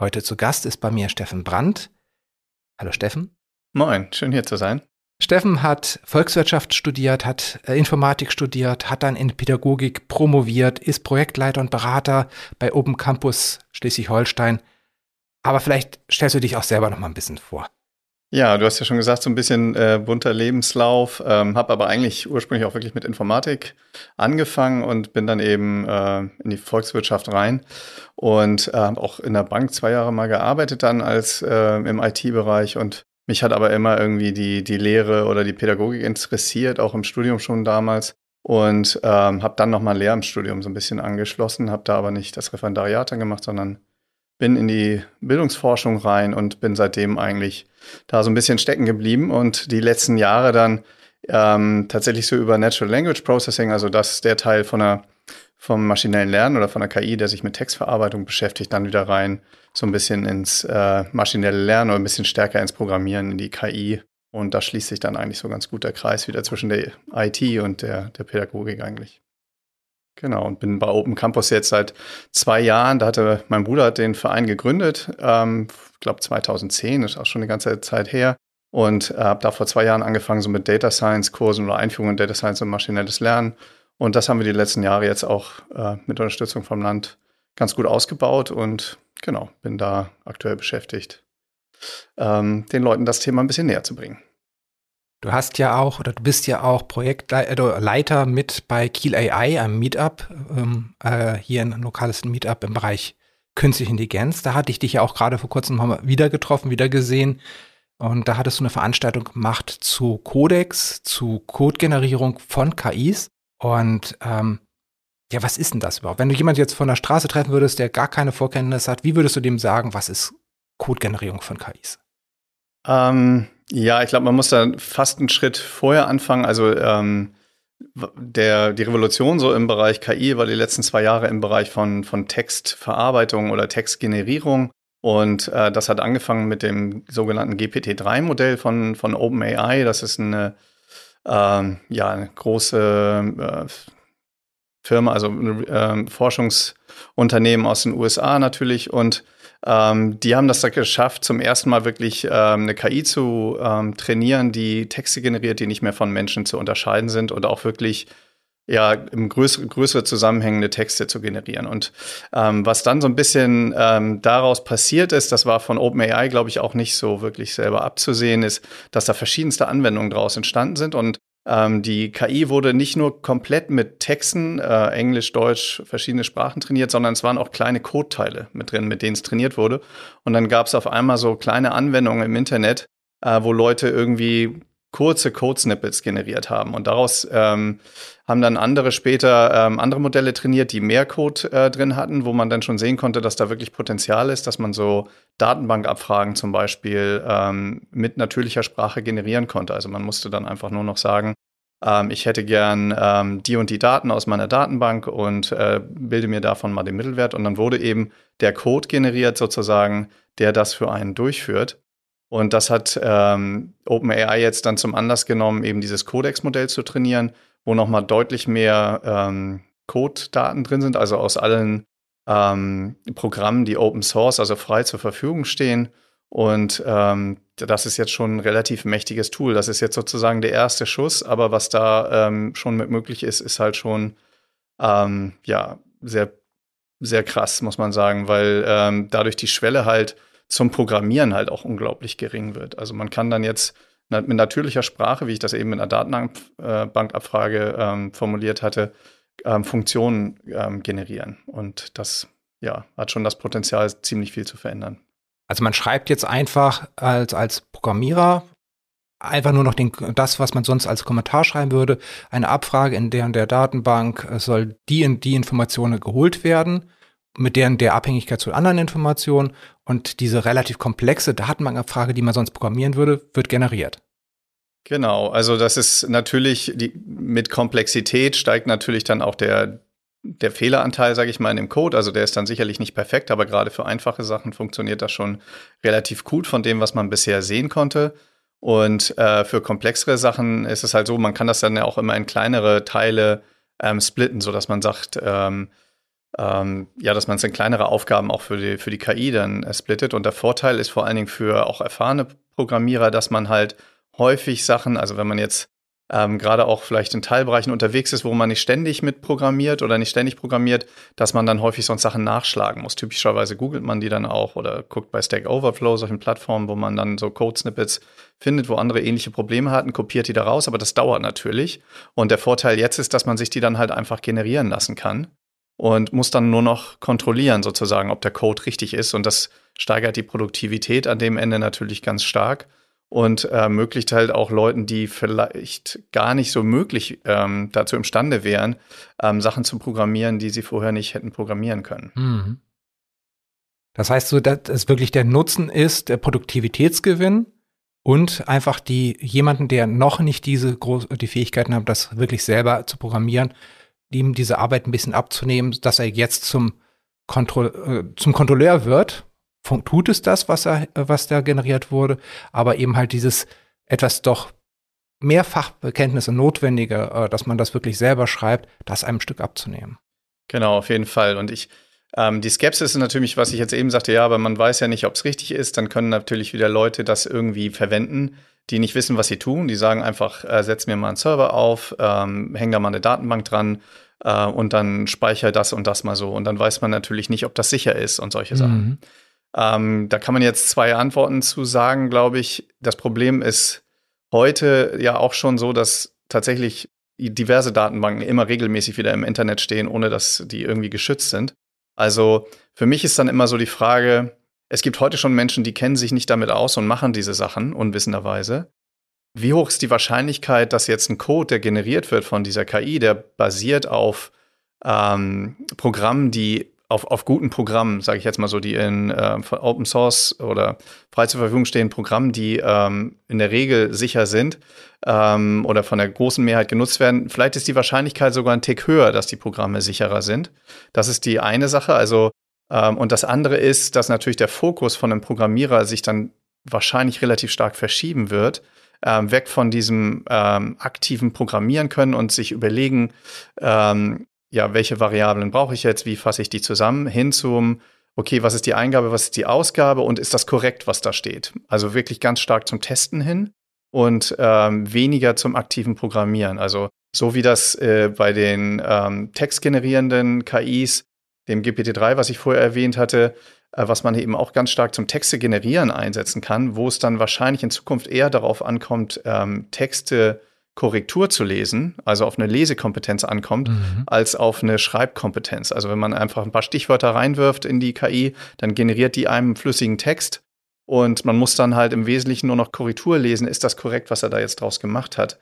Heute zu Gast ist bei mir Steffen Brandt. Hallo Steffen. Moin, schön hier zu sein. Steffen hat Volkswirtschaft studiert, hat äh, Informatik studiert, hat dann in Pädagogik promoviert, ist Projektleiter und Berater bei Open Campus Schleswig-Holstein. Aber vielleicht stellst du dich auch selber noch mal ein bisschen vor. Ja, du hast ja schon gesagt, so ein bisschen äh, bunter Lebenslauf, ähm, habe aber eigentlich ursprünglich auch wirklich mit Informatik angefangen und bin dann eben äh, in die Volkswirtschaft rein und äh, habe auch in der Bank zwei Jahre mal gearbeitet dann als äh, im IT-Bereich und mich hat aber immer irgendwie die, die Lehre oder die Pädagogik interessiert, auch im Studium schon damals und ähm, habe dann nochmal Lehramtsstudium so ein bisschen angeschlossen, habe da aber nicht das Referendariat dann gemacht, sondern bin in die Bildungsforschung rein und bin seitdem eigentlich da so ein bisschen stecken geblieben und die letzten Jahre dann ähm, tatsächlich so über Natural Language Processing, also das der Teil von der, vom maschinellen Lernen oder von der KI, der sich mit Textverarbeitung beschäftigt, dann wieder rein so ein bisschen ins äh, maschinelle Lernen oder ein bisschen stärker ins Programmieren, in die KI. Und da schließt sich dann eigentlich so ganz gut der Kreis wieder zwischen der IT und der, der Pädagogik eigentlich. Genau, und bin bei Open Campus jetzt seit zwei Jahren. Da hatte mein Bruder den Verein gegründet, ähm, ich glaube 2010, ist auch schon eine ganze Zeit her. Und äh, habe da vor zwei Jahren angefangen, so mit Data Science Kursen oder Einführungen in Data Science und maschinelles Lernen. Und das haben wir die letzten Jahre jetzt auch äh, mit Unterstützung vom Land ganz gut ausgebaut und genau, bin da aktuell beschäftigt, ähm, den Leuten das Thema ein bisschen näher zu bringen. Du hast ja auch, oder du bist ja auch Projektleiter mit bei Kiel AI, einem Meetup, ähm, äh, hier ein lokales Meetup im Bereich Künstliche Intelligenz. Da hatte ich dich ja auch gerade vor kurzem nochmal wieder getroffen, wieder gesehen. Und da hattest du eine Veranstaltung gemacht zu Codex, zu Codegenerierung von KIs. Und ähm, ja, was ist denn das überhaupt? Wenn du jemand jetzt von der Straße treffen würdest, der gar keine Vorkenntnis hat, wie würdest du dem sagen, was ist Codegenerierung von KIs? Ähm, ja, ich glaube, man muss da fast einen Schritt vorher anfangen. Also ähm, der, die Revolution so im Bereich KI war die letzten zwei Jahre im Bereich von, von Textverarbeitung oder Textgenerierung. Und äh, das hat angefangen mit dem sogenannten GPT-3-Modell von, von OpenAI. Das ist eine, ähm, ja, eine große äh, Firma, also ein äh, Forschungsunternehmen aus den USA natürlich. Und ähm, die haben das da geschafft, zum ersten Mal wirklich ähm, eine KI zu ähm, trainieren, die Texte generiert, die nicht mehr von Menschen zu unterscheiden sind und auch wirklich ja, im größere, größere zusammenhängende Texte zu generieren. Und ähm, was dann so ein bisschen ähm, daraus passiert ist, das war von OpenAI, glaube ich, auch nicht so wirklich selber abzusehen, ist, dass da verschiedenste Anwendungen daraus entstanden sind. Und ähm, die KI wurde nicht nur komplett mit Texten, äh, Englisch, Deutsch, verschiedene Sprachen trainiert, sondern es waren auch kleine Codeteile mit drin, mit denen es trainiert wurde. Und dann gab es auf einmal so kleine Anwendungen im Internet, äh, wo Leute irgendwie kurze Code-Snippets generiert haben. Und daraus ähm, haben dann andere später ähm, andere Modelle trainiert, die mehr Code äh, drin hatten, wo man dann schon sehen konnte, dass da wirklich Potenzial ist, dass man so Datenbankabfragen zum Beispiel ähm, mit natürlicher Sprache generieren konnte. Also man musste dann einfach nur noch sagen, ähm, ich hätte gern ähm, die und die Daten aus meiner Datenbank und äh, bilde mir davon mal den Mittelwert. Und dann wurde eben der Code generiert sozusagen, der das für einen durchführt. Und das hat ähm, OpenAI jetzt dann zum Anlass genommen, eben dieses Codex-Modell zu trainieren, wo nochmal deutlich mehr ähm, Code-Daten drin sind, also aus allen ähm, Programmen, die Open Source, also frei zur Verfügung stehen. Und ähm, das ist jetzt schon ein relativ mächtiges Tool. Das ist jetzt sozusagen der erste Schuss, aber was da ähm, schon mit möglich ist, ist halt schon ähm, ja sehr, sehr krass, muss man sagen, weil ähm, dadurch die Schwelle halt zum Programmieren halt auch unglaublich gering wird. Also man kann dann jetzt mit natürlicher Sprache, wie ich das eben in einer Datenbankabfrage ähm, formuliert hatte, ähm, Funktionen ähm, generieren. Und das ja, hat schon das Potenzial, ziemlich viel zu verändern. Also man schreibt jetzt einfach als, als Programmierer einfach nur noch den, das, was man sonst als Kommentar schreiben würde, eine Abfrage in der und der Datenbank soll die und die Informationen geholt werden mit deren der Abhängigkeit zu anderen Informationen und diese relativ komplexe Datenbankabfrage, die man sonst programmieren würde, wird generiert. Genau, also das ist natürlich, die, mit Komplexität steigt natürlich dann auch der, der Fehleranteil, sage ich mal, in dem Code. Also der ist dann sicherlich nicht perfekt, aber gerade für einfache Sachen funktioniert das schon relativ gut von dem, was man bisher sehen konnte. Und äh, für komplexere Sachen ist es halt so, man kann das dann ja auch immer in kleinere Teile ähm, splitten, sodass man sagt, ähm, ähm, ja, dass man es in kleinere Aufgaben auch für die, für die KI dann äh, splittet. Und der Vorteil ist vor allen Dingen für auch erfahrene Programmierer, dass man halt häufig Sachen, also wenn man jetzt ähm, gerade auch vielleicht in Teilbereichen unterwegs ist, wo man nicht ständig mit programmiert oder nicht ständig programmiert, dass man dann häufig sonst Sachen nachschlagen muss. Typischerweise googelt man die dann auch oder guckt bei Stack Overflow, solchen Plattformen, wo man dann so Code-Snippets findet, wo andere ähnliche Probleme hatten, kopiert die da raus, aber das dauert natürlich. Und der Vorteil jetzt ist, dass man sich die dann halt einfach generieren lassen kann und muss dann nur noch kontrollieren, sozusagen, ob der Code richtig ist. Und das steigert die Produktivität an dem Ende natürlich ganz stark und ermöglicht halt auch Leuten, die vielleicht gar nicht so möglich ähm, dazu imstande wären, ähm, Sachen zu programmieren, die sie vorher nicht hätten programmieren können. Mhm. Das heißt so, dass es wirklich der Nutzen ist, der Produktivitätsgewinn und einfach die jemanden, der noch nicht diese groß, die Fähigkeiten hat, das wirklich selber zu programmieren, ihm diese Arbeit ein bisschen abzunehmen, dass er jetzt zum, Kontroll, äh, zum Kontrolleur wird tut es das, was, er, was da generiert wurde, aber eben halt dieses etwas doch mehr Fachbekenntnisse notwendige, äh, dass man das wirklich selber schreibt, das einem Stück abzunehmen. Genau, auf jeden Fall. Und ich, ähm, die Skepsis ist natürlich, was ich jetzt eben sagte, ja, aber man weiß ja nicht, ob es richtig ist, dann können natürlich wieder Leute das irgendwie verwenden, die nicht wissen, was sie tun. Die sagen einfach, äh, setz mir mal einen Server auf, ähm, häng da mal eine Datenbank dran äh, und dann speichere das und das mal so. Und dann weiß man natürlich nicht, ob das sicher ist und solche Sachen. Mhm. Ähm, da kann man jetzt zwei Antworten zu sagen, glaube ich. Das Problem ist heute ja auch schon so, dass tatsächlich diverse Datenbanken immer regelmäßig wieder im Internet stehen, ohne dass die irgendwie geschützt sind. Also für mich ist dann immer so die Frage, es gibt heute schon Menschen, die kennen sich nicht damit aus und machen diese Sachen unwissenderweise. Wie hoch ist die Wahrscheinlichkeit, dass jetzt ein Code, der generiert wird von dieser KI, der basiert auf ähm, Programmen, die auf, auf guten Programmen, sage ich jetzt mal so, die in äh, Open Source oder frei zur Verfügung stehen, Programmen, die ähm, in der Regel sicher sind ähm, oder von der großen Mehrheit genutzt werden, vielleicht ist die Wahrscheinlichkeit sogar ein Tick höher, dass die Programme sicherer sind. Das ist die eine Sache. Also und das andere ist, dass natürlich der Fokus von einem Programmierer sich dann wahrscheinlich relativ stark verschieben wird. Ähm, weg von diesem ähm, aktiven Programmieren können und sich überlegen, ähm, ja, welche Variablen brauche ich jetzt, wie fasse ich die zusammen, hin zum, okay, was ist die Eingabe, was ist die Ausgabe und ist das korrekt, was da steht? Also wirklich ganz stark zum Testen hin und ähm, weniger zum aktiven Programmieren. Also so wie das äh, bei den ähm, textgenerierenden KIs, dem GPT-3, was ich vorher erwähnt hatte, äh, was man eben auch ganz stark zum Texte generieren einsetzen kann, wo es dann wahrscheinlich in Zukunft eher darauf ankommt, ähm, Texte Korrektur zu lesen, also auf eine Lesekompetenz ankommt, mhm. als auf eine Schreibkompetenz. Also wenn man einfach ein paar Stichwörter reinwirft in die KI, dann generiert die einem flüssigen Text und man muss dann halt im Wesentlichen nur noch Korrektur lesen, ist das korrekt, was er da jetzt draus gemacht hat.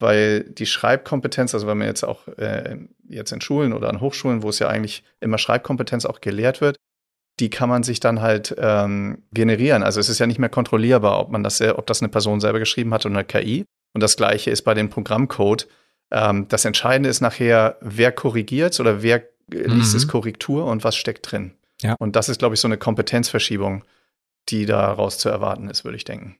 Weil die Schreibkompetenz, also wenn man jetzt auch äh, jetzt in Schulen oder an Hochschulen, wo es ja eigentlich immer Schreibkompetenz auch gelehrt wird, die kann man sich dann halt ähm, generieren. Also es ist ja nicht mehr kontrollierbar, ob man das, ob das eine Person selber geschrieben hat oder eine KI, und das gleiche ist bei dem Programmcode. Ähm, das Entscheidende ist nachher, wer korrigiert oder wer liest mhm. es Korrektur und was steckt drin. Ja. Und das ist, glaube ich, so eine Kompetenzverschiebung, die daraus zu erwarten ist, würde ich denken.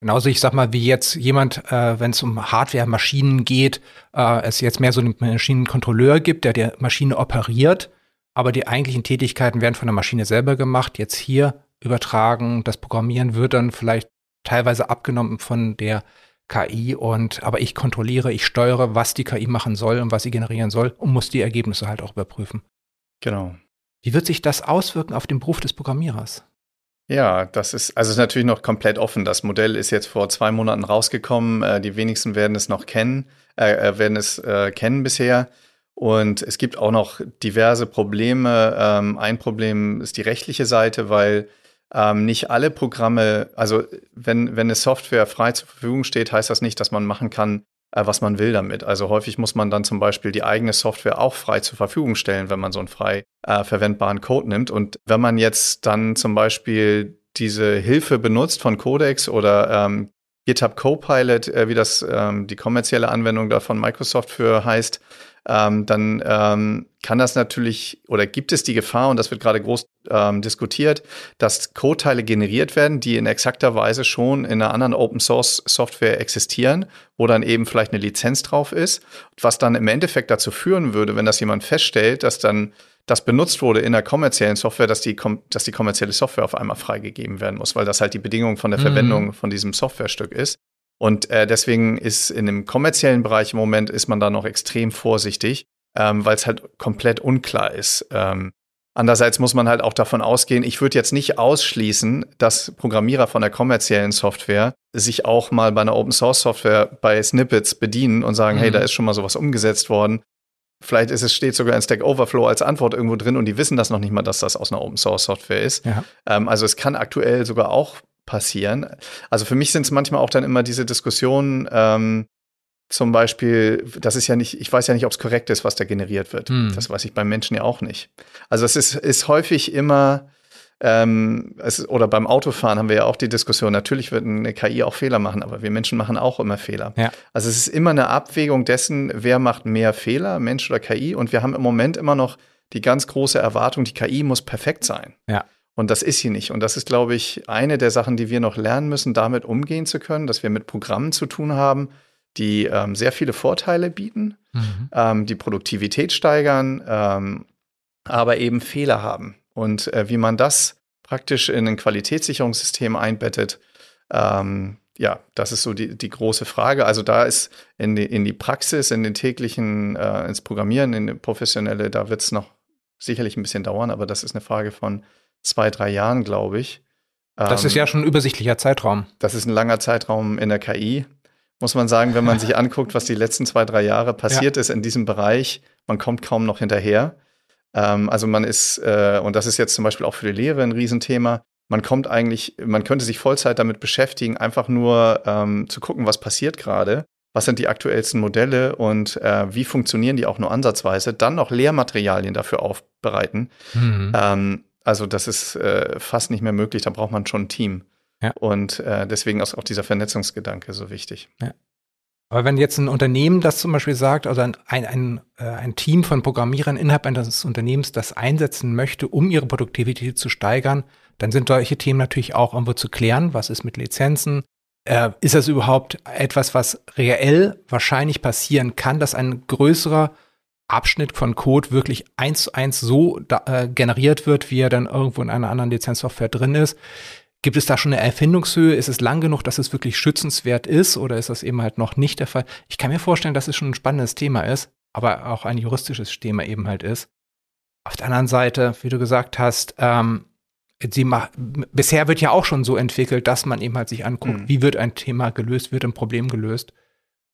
Genauso, ich sag mal, wie jetzt jemand, äh, wenn es um Hardware, Maschinen geht, äh, es jetzt mehr so einen Maschinenkontrolleur gibt, der der Maschine operiert, aber die eigentlichen Tätigkeiten werden von der Maschine selber gemacht, jetzt hier übertragen, das Programmieren wird dann vielleicht teilweise abgenommen von der KI und aber ich kontrolliere, ich steuere, was die KI machen soll und was sie generieren soll und muss die Ergebnisse halt auch überprüfen. Genau. Wie wird sich das auswirken auf den Beruf des Programmierers? Ja, das ist also ist natürlich noch komplett offen. Das Modell ist jetzt vor zwei Monaten rausgekommen. Äh, die wenigsten werden es noch kennen, äh, äh werden es äh, kennen bisher. Und es gibt auch noch diverse Probleme. Ähm, ein Problem ist die rechtliche Seite, weil ähm, nicht alle Programme, also wenn, wenn eine Software frei zur Verfügung steht, heißt das nicht, dass man machen kann, was man will damit. Also häufig muss man dann zum Beispiel die eigene Software auch frei zur Verfügung stellen, wenn man so ein frei äh, verwendbaren Code nimmt. Und wenn man jetzt dann zum Beispiel diese Hilfe benutzt von Codex oder ähm, GitHub Copilot, äh, wie das ähm, die kommerzielle Anwendung da von Microsoft für heißt, ähm, dann ähm, kann das natürlich oder gibt es die Gefahr, und das wird gerade groß ähm, diskutiert, dass Code-Teile generiert werden, die in exakter Weise schon in einer anderen Open-Source-Software existieren, wo dann eben vielleicht eine Lizenz drauf ist, was dann im Endeffekt dazu führen würde, wenn das jemand feststellt, dass dann das benutzt wurde in der kommerziellen Software, dass die, dass die kommerzielle Software auf einmal freigegeben werden muss, weil das halt die Bedingung von der mhm. Verwendung von diesem Softwarestück ist. Und äh, deswegen ist in dem kommerziellen Bereich im Moment ist man da noch extrem vorsichtig, ähm, weil es halt komplett unklar ist. Ähm, andererseits muss man halt auch davon ausgehen, ich würde jetzt nicht ausschließen, dass Programmierer von der kommerziellen Software sich auch mal bei einer Open Source Software bei Snippets bedienen und sagen, mhm. hey, da ist schon mal sowas umgesetzt worden. Vielleicht ist es, steht sogar in Stack Overflow als Antwort irgendwo drin und die wissen das noch nicht mal, dass das aus einer Open Source Software ist. Ja. Ähm, also es kann aktuell sogar auch passieren. Also für mich sind es manchmal auch dann immer diese Diskussionen, ähm, zum Beispiel, das ist ja nicht, ich weiß ja nicht, ob es korrekt ist, was da generiert wird. Hm. Das weiß ich beim Menschen ja auch nicht. Also es ist, ist häufig immer, ähm, es, oder beim Autofahren haben wir ja auch die Diskussion, natürlich wird eine KI auch Fehler machen, aber wir Menschen machen auch immer Fehler. Ja. Also es ist immer eine Abwägung dessen, wer macht mehr Fehler, Mensch oder KI. Und wir haben im Moment immer noch die ganz große Erwartung, die KI muss perfekt sein. Ja. Und das ist sie nicht. Und das ist, glaube ich, eine der Sachen, die wir noch lernen müssen, damit umgehen zu können, dass wir mit Programmen zu tun haben, die ähm, sehr viele Vorteile bieten, mhm. ähm, die Produktivität steigern, ähm, aber eben Fehler haben. Und äh, wie man das praktisch in ein Qualitätssicherungssystem einbettet, ähm, ja, das ist so die, die große Frage. Also da ist in die, in die Praxis, in den täglichen, äh, ins Programmieren, in die professionelle, da wird es noch sicherlich ein bisschen dauern, aber das ist eine Frage von zwei, drei Jahren, glaube ich. Das ist ja ähm, schon ein übersichtlicher Zeitraum. Das ist ein langer Zeitraum in der KI. Muss man sagen, wenn man sich anguckt, was die letzten zwei, drei Jahre passiert ja. ist in diesem Bereich, man kommt kaum noch hinterher. Ähm, also man ist, äh, und das ist jetzt zum Beispiel auch für die Lehre ein Riesenthema, man kommt eigentlich, man könnte sich Vollzeit damit beschäftigen, einfach nur ähm, zu gucken, was passiert gerade, was sind die aktuellsten Modelle und äh, wie funktionieren die auch nur ansatzweise, dann noch Lehrmaterialien dafür aufbereiten. Mhm. Ähm, also das ist äh, fast nicht mehr möglich, da braucht man schon ein Team. Ja. Und äh, deswegen ist auch dieser Vernetzungsgedanke so wichtig. Ja. Aber wenn jetzt ein Unternehmen das zum Beispiel sagt, also ein, ein, äh, ein Team von Programmierern innerhalb eines Unternehmens das einsetzen möchte, um ihre Produktivität zu steigern, dann sind solche Themen natürlich auch irgendwo zu klären. Was ist mit Lizenzen? Äh, ist das überhaupt etwas, was reell wahrscheinlich passieren kann, dass ein größerer Abschnitt von Code wirklich eins zu eins so da, äh, generiert wird, wie er dann irgendwo in einer anderen Lizenzsoftware drin ist. Gibt es da schon eine Erfindungshöhe? Ist es lang genug, dass es wirklich schützenswert ist oder ist das eben halt noch nicht der Fall? Ich kann mir vorstellen, dass es schon ein spannendes Thema ist, aber auch ein juristisches Thema eben halt ist. Auf der anderen Seite, wie du gesagt hast, ähm, sie bisher wird ja auch schon so entwickelt, dass man eben halt sich anguckt, mhm. wie wird ein Thema gelöst, wird ein Problem gelöst.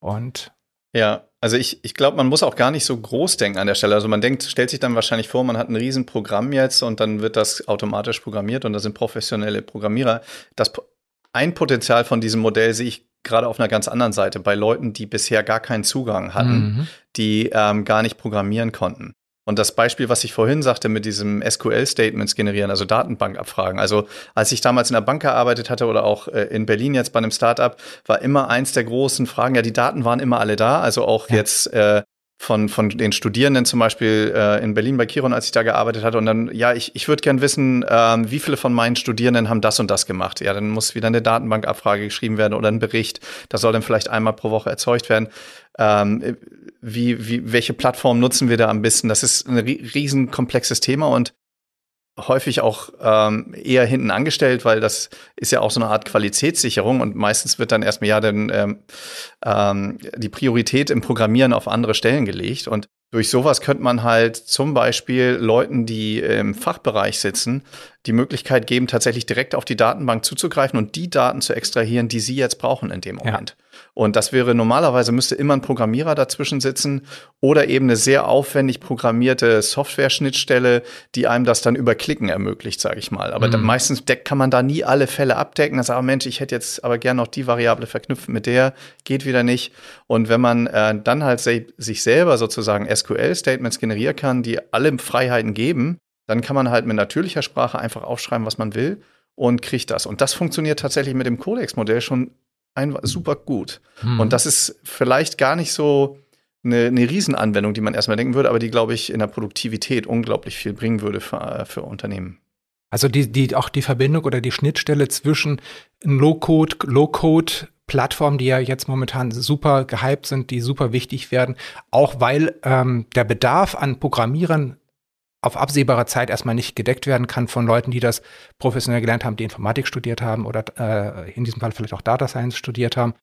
Und ja, also ich, ich glaube, man muss auch gar nicht so groß denken an der Stelle. Also man denkt, stellt sich dann wahrscheinlich vor, man hat ein Riesenprogramm jetzt und dann wird das automatisch programmiert und da sind professionelle Programmierer. Das ein Potenzial von diesem Modell sehe ich gerade auf einer ganz anderen Seite, bei Leuten, die bisher gar keinen Zugang hatten, mhm. die ähm, gar nicht programmieren konnten. Und das Beispiel, was ich vorhin sagte mit diesem SQL-Statements generieren, also Datenbankabfragen. Also als ich damals in der Bank gearbeitet hatte oder auch äh, in Berlin jetzt bei einem Startup, war immer eins der großen Fragen, ja, die Daten waren immer alle da. Also auch ja. jetzt äh, von, von den Studierenden zum Beispiel äh, in Berlin bei Kiron, als ich da gearbeitet hatte. Und dann, ja, ich, ich würde gern wissen, ähm, wie viele von meinen Studierenden haben das und das gemacht. Ja, dann muss wieder eine Datenbankabfrage geschrieben werden oder ein Bericht. Das soll dann vielleicht einmal pro Woche erzeugt werden. Ähm, wie, wie, welche Plattform nutzen wir da am besten? Das ist ein riesen komplexes Thema und häufig auch ähm, eher hinten angestellt, weil das ist ja auch so eine Art Qualitätssicherung und meistens wird dann erstmal ja dann ähm, ähm, die Priorität im Programmieren auf andere Stellen gelegt und durch sowas könnte man halt zum Beispiel Leuten, die im Fachbereich sitzen, die Möglichkeit geben, tatsächlich direkt auf die Datenbank zuzugreifen und die Daten zu extrahieren, die sie jetzt brauchen in dem Moment. Und das wäre normalerweise müsste immer ein Programmierer dazwischen sitzen oder eben eine sehr aufwendig programmierte Software-Schnittstelle, die einem das dann über Klicken ermöglicht, sage ich mal. Aber mhm. meistens kann man da nie alle Fälle abdecken. Da sagt, oh Mensch, ich hätte jetzt aber gerne noch die Variable verknüpft mit der, geht wieder nicht. Und wenn man äh, dann halt se sich selber sozusagen SQL-Statements generieren kann, die alle Freiheiten geben, dann kann man halt mit natürlicher Sprache einfach aufschreiben, was man will und kriegt das. Und das funktioniert tatsächlich mit dem Codex-Modell schon super gut. Hm. Und das ist vielleicht gar nicht so eine, eine Riesenanwendung, die man erstmal denken würde, aber die, glaube ich, in der Produktivität unglaublich viel bringen würde für, für Unternehmen. Also die, die, auch die Verbindung oder die Schnittstelle zwischen Low-Code, Low-Code Plattformen, die ja jetzt momentan super gehypt sind, die super wichtig werden, auch weil ähm, der Bedarf an Programmierern auf absehbare Zeit erstmal nicht gedeckt werden kann von Leuten, die das professionell gelernt haben, die Informatik studiert haben oder äh, in diesem Fall vielleicht auch Data Science studiert haben.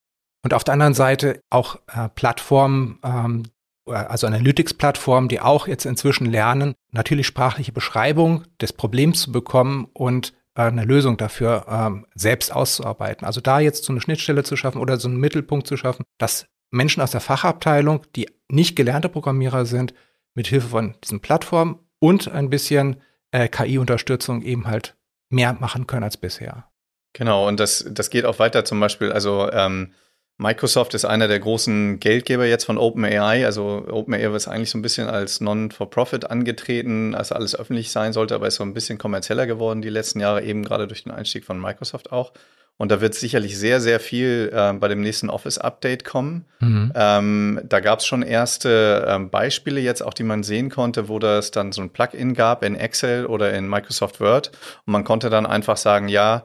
Und auf der anderen Seite auch äh, Plattformen, ähm, also Analytics-Plattformen, die auch jetzt inzwischen lernen, natürlich sprachliche Beschreibung des Problems zu bekommen und äh, eine Lösung dafür ähm, selbst auszuarbeiten. Also da jetzt so eine Schnittstelle zu schaffen oder so einen Mittelpunkt zu schaffen, dass Menschen aus der Fachabteilung, die nicht gelernte Programmierer sind, mit Hilfe von diesen Plattformen und ein bisschen äh, KI-Unterstützung eben halt mehr machen können als bisher. Genau, und das, das geht auch weiter zum Beispiel, also ähm, Microsoft ist einer der großen Geldgeber jetzt von OpenAI. Also OpenAI ist eigentlich so ein bisschen als Non-for-Profit angetreten, also alles öffentlich sein sollte, aber ist so ein bisschen kommerzieller geworden die letzten Jahre, eben gerade durch den Einstieg von Microsoft auch. Und da wird sicherlich sehr, sehr viel äh, bei dem nächsten Office-Update kommen. Mhm. Ähm, da gab es schon erste ähm, Beispiele jetzt auch, die man sehen konnte, wo das dann so ein Plugin gab in Excel oder in Microsoft Word. Und man konnte dann einfach sagen, ja,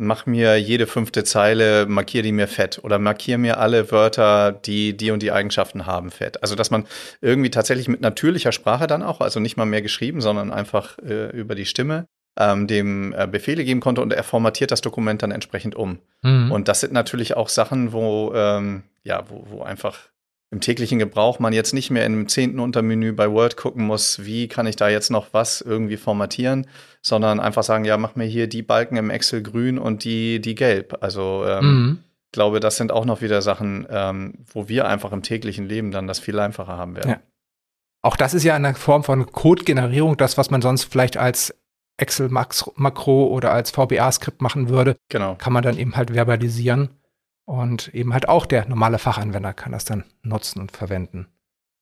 mach mir jede fünfte Zeile, markier die mir fett oder markier mir alle Wörter, die die und die Eigenschaften haben, fett. Also dass man irgendwie tatsächlich mit natürlicher Sprache dann auch, also nicht mal mehr geschrieben, sondern einfach äh, über die Stimme ähm, dem äh, Befehle geben konnte und er formatiert das Dokument dann entsprechend um. Mhm. Und das sind natürlich auch Sachen, wo, ähm, ja, wo, wo einfach im täglichen Gebrauch man jetzt nicht mehr im zehnten Untermenü bei Word gucken muss, wie kann ich da jetzt noch was irgendwie formatieren, sondern einfach sagen, ja, mach mir hier die Balken im Excel grün und die, die gelb. Also ähm, mhm. glaube, das sind auch noch wieder Sachen, ähm, wo wir einfach im täglichen Leben dann das viel einfacher haben werden. Ja. Auch das ist ja eine Form von Code-Generierung, das, was man sonst vielleicht als Excel-Makro oder als VBA-Skript machen würde, genau. kann man dann eben halt verbalisieren. Und eben halt auch der normale Fachanwender kann das dann nutzen und verwenden.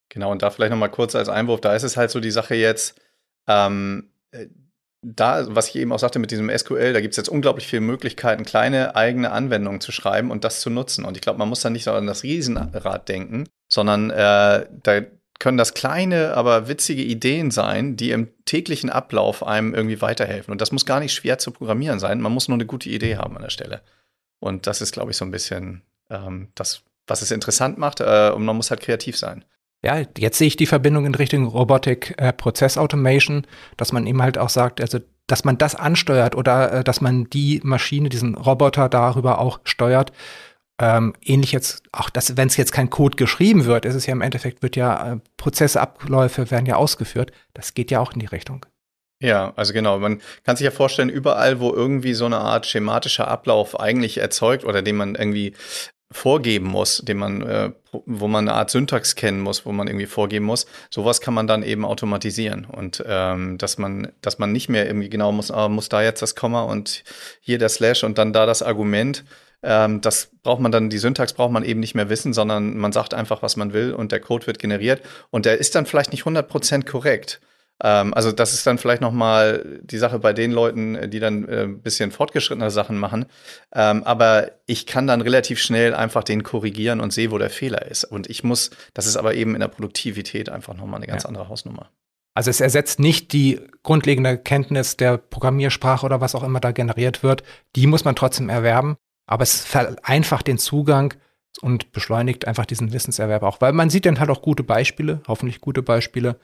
Genau, und da vielleicht nochmal kurz als Einwurf, da ist es halt so die Sache jetzt, ähm, äh, da, was ich eben auch sagte mit diesem SQL, da gibt es jetzt unglaublich viele Möglichkeiten, kleine eigene Anwendungen zu schreiben und das zu nutzen. Und ich glaube, man muss da nicht so an das Riesenrad denken, sondern äh, da können das kleine, aber witzige Ideen sein, die im täglichen Ablauf einem irgendwie weiterhelfen. Und das muss gar nicht schwer zu programmieren sein. Man muss nur eine gute Idee haben an der Stelle. Und das ist, glaube ich, so ein bisschen ähm, das, was es interessant macht. Äh, und man muss halt kreativ sein. Ja, jetzt sehe ich die Verbindung in Richtung Robotik äh, Prozess Automation, dass man eben halt auch sagt, also dass man das ansteuert oder äh, dass man die Maschine, diesen Roboter darüber auch steuert, ähm, ähnlich jetzt, auch das, wenn es jetzt kein Code geschrieben wird, ist es ja im Endeffekt, wird ja äh, Prozessabläufe werden ja ausgeführt. Das geht ja auch in die Richtung. Ja, also genau. Man kann sich ja vorstellen, überall, wo irgendwie so eine Art schematischer Ablauf eigentlich erzeugt oder den man irgendwie vorgeben muss, den man, äh, wo man eine Art Syntax kennen muss, wo man irgendwie vorgeben muss, sowas kann man dann eben automatisieren und ähm, dass man, dass man nicht mehr irgendwie genau muss, ah, muss da jetzt das Komma und hier der Slash und dann da das Argument, ähm, das braucht man dann, die Syntax braucht man eben nicht mehr wissen, sondern man sagt einfach, was man will und der Code wird generiert. Und der ist dann vielleicht nicht 100% korrekt. Ähm, also das ist dann vielleicht noch mal die Sache bei den Leuten, die dann äh, ein bisschen fortgeschrittene Sachen machen. Ähm, aber ich kann dann relativ schnell einfach den korrigieren und sehe, wo der Fehler ist. Und ich muss, das ist aber eben in der Produktivität einfach noch mal eine ganz ja. andere Hausnummer. Also es ersetzt nicht die grundlegende Kenntnis der Programmiersprache oder was auch immer da generiert wird. Die muss man trotzdem erwerben. Aber es vereinfacht den Zugang und beschleunigt einfach diesen Wissenserwerb auch, weil man sieht dann halt auch gute Beispiele, hoffentlich gute Beispiele,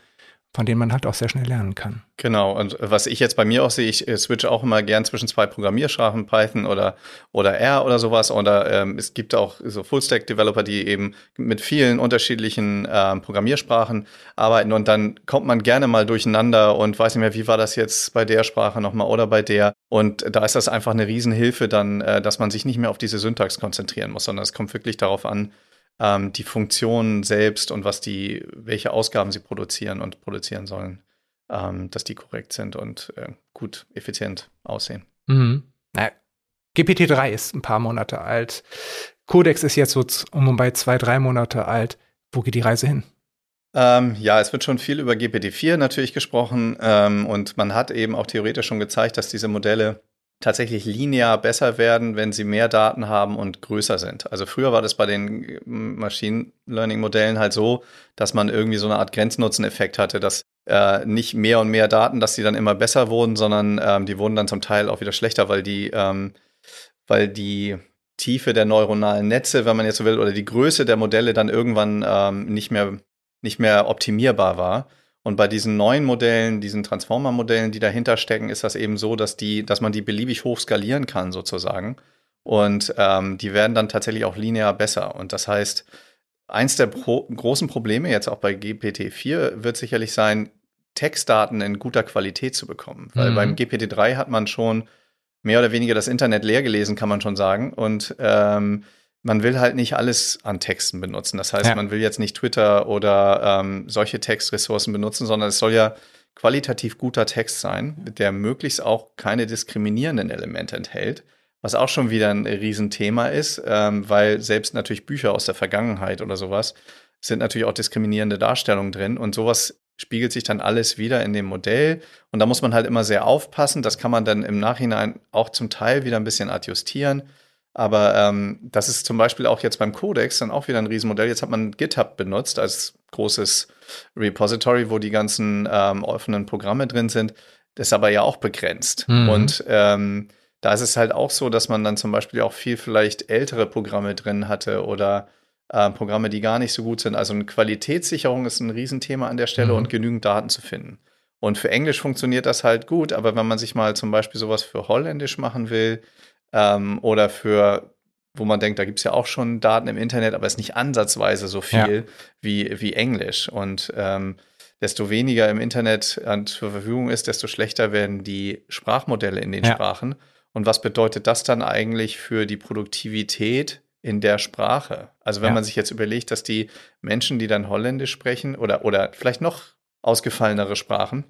von denen man halt auch sehr schnell lernen kann. Genau, und was ich jetzt bei mir auch sehe, ich äh, switche auch immer gern zwischen zwei Programmiersprachen, Python oder, oder R oder sowas. Oder ähm, es gibt auch so Full-Stack-Developer, die eben mit vielen unterschiedlichen ähm, Programmiersprachen arbeiten und dann kommt man gerne mal durcheinander und weiß nicht mehr, wie war das jetzt bei der Sprache nochmal oder bei der. Und da ist das einfach eine Riesenhilfe dann, äh, dass man sich nicht mehr auf diese Syntax konzentrieren muss, sondern es kommt wirklich darauf an, ähm, die Funktionen selbst und was die, welche Ausgaben sie produzieren und produzieren sollen, ähm, dass die korrekt sind und äh, gut, effizient aussehen. Mhm. Na, GPT-3 ist ein paar Monate alt. Codex ist jetzt so um und bei zwei, drei Monate alt. Wo geht die Reise hin? Ähm, ja, es wird schon viel über GPT-4 natürlich gesprochen ähm, und man hat eben auch theoretisch schon gezeigt, dass diese Modelle tatsächlich linear besser werden, wenn sie mehr Daten haben und größer sind. Also früher war das bei den äh, Machine Learning Modellen halt so, dass man irgendwie so eine Art Grenznutzeneffekt hatte, dass äh, nicht mehr und mehr Daten, dass sie dann immer besser wurden, sondern ähm, die wurden dann zum Teil auch wieder schlechter, weil die, ähm, weil die Tiefe der neuronalen Netze, wenn man jetzt so will, oder die Größe der Modelle dann irgendwann ähm, nicht mehr nicht mehr optimierbar war. Und bei diesen neuen Modellen, diesen Transformer-Modellen, die dahinter stecken, ist das eben so, dass die, dass man die beliebig hoch skalieren kann, sozusagen. Und ähm, die werden dann tatsächlich auch linear besser. Und das heißt, eins der pro großen Probleme jetzt auch bei GPT-4 wird sicherlich sein, Textdaten in guter Qualität zu bekommen. Weil mhm. beim GPT-3 hat man schon mehr oder weniger das Internet leer gelesen, kann man schon sagen. Und ähm, man will halt nicht alles an Texten benutzen. Das heißt, ja. man will jetzt nicht Twitter oder ähm, solche Textressourcen benutzen, sondern es soll ja qualitativ guter Text sein, der möglichst auch keine diskriminierenden Elemente enthält, was auch schon wieder ein Riesenthema ist, ähm, weil selbst natürlich Bücher aus der Vergangenheit oder sowas sind natürlich auch diskriminierende Darstellungen drin und sowas spiegelt sich dann alles wieder in dem Modell und da muss man halt immer sehr aufpassen. Das kann man dann im Nachhinein auch zum Teil wieder ein bisschen adjustieren aber ähm, das ist zum Beispiel auch jetzt beim Codex dann auch wieder ein Riesenmodell. Jetzt hat man GitHub benutzt als großes Repository, wo die ganzen ähm, offenen Programme drin sind. Das ist aber ja auch begrenzt. Mhm. Und ähm, da ist es halt auch so, dass man dann zum Beispiel auch viel vielleicht ältere Programme drin hatte oder äh, Programme, die gar nicht so gut sind. Also eine Qualitätssicherung ist ein Riesenthema an der Stelle mhm. und genügend Daten zu finden. Und für Englisch funktioniert das halt gut, aber wenn man sich mal zum Beispiel sowas für Holländisch machen will, ähm, oder für, wo man denkt, da gibt es ja auch schon Daten im Internet, aber es ist nicht ansatzweise so viel ja. wie, wie Englisch. Und ähm, desto weniger im Internet an, zur Verfügung ist, desto schlechter werden die Sprachmodelle in den ja. Sprachen. Und was bedeutet das dann eigentlich für die Produktivität in der Sprache? Also wenn ja. man sich jetzt überlegt, dass die Menschen, die dann Holländisch sprechen oder, oder vielleicht noch ausgefallenere Sprachen,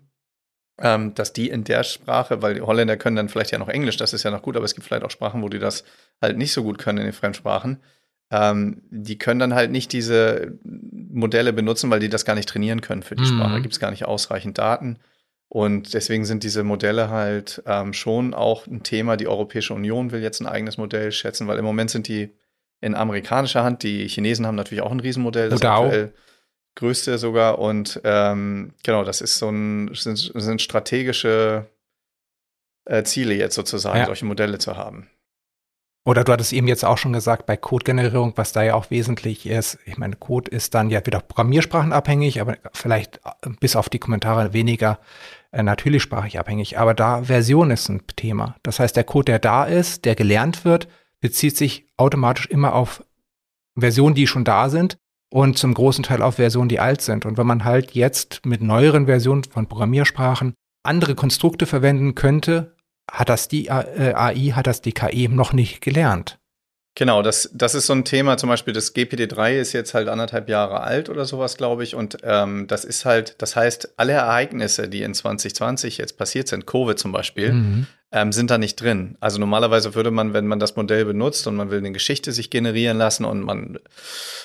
ähm, dass die in der Sprache, weil die Holländer können dann vielleicht ja noch Englisch, das ist ja noch gut, aber es gibt vielleicht auch Sprachen, wo die das halt nicht so gut können in den Fremdsprachen. Ähm, die können dann halt nicht diese Modelle benutzen, weil die das gar nicht trainieren können für die mhm. Sprache. Da gibt es gar nicht ausreichend Daten. Und deswegen sind diese Modelle halt ähm, schon auch ein Thema. Die Europäische Union will jetzt ein eigenes Modell schätzen, weil im Moment sind die in amerikanischer Hand. Die Chinesen haben natürlich auch ein Riesenmodell, das Oder aktuell größte sogar. Und ähm, genau, das ist so ein, sind, sind strategische äh, Ziele jetzt sozusagen, ja. solche Modelle zu haben. Oder du hattest eben jetzt auch schon gesagt, bei Codegenerierung, was da ja auch wesentlich ist, ich meine, Code ist dann ja wieder programmiersprachenabhängig, aber vielleicht bis auf die Kommentare weniger äh, natürlichsprachig abhängig. Aber da Version ist ein Thema. Das heißt, der Code, der da ist, der gelernt wird, bezieht sich automatisch immer auf Versionen, die schon da sind und zum großen Teil auf Versionen, die alt sind. Und wenn man halt jetzt mit neueren Versionen von Programmiersprachen andere Konstrukte verwenden könnte, hat das die AI, äh, hat das die KI noch nicht gelernt. Genau, das, das ist so ein Thema, zum Beispiel das GPT-3 ist jetzt halt anderthalb Jahre alt oder sowas, glaube ich. Und ähm, das ist halt, das heißt, alle Ereignisse, die in 2020 jetzt passiert sind, Covid zum Beispiel, mhm. Ähm, sind da nicht drin. Also normalerweise würde man, wenn man das Modell benutzt und man will eine Geschichte sich generieren lassen und man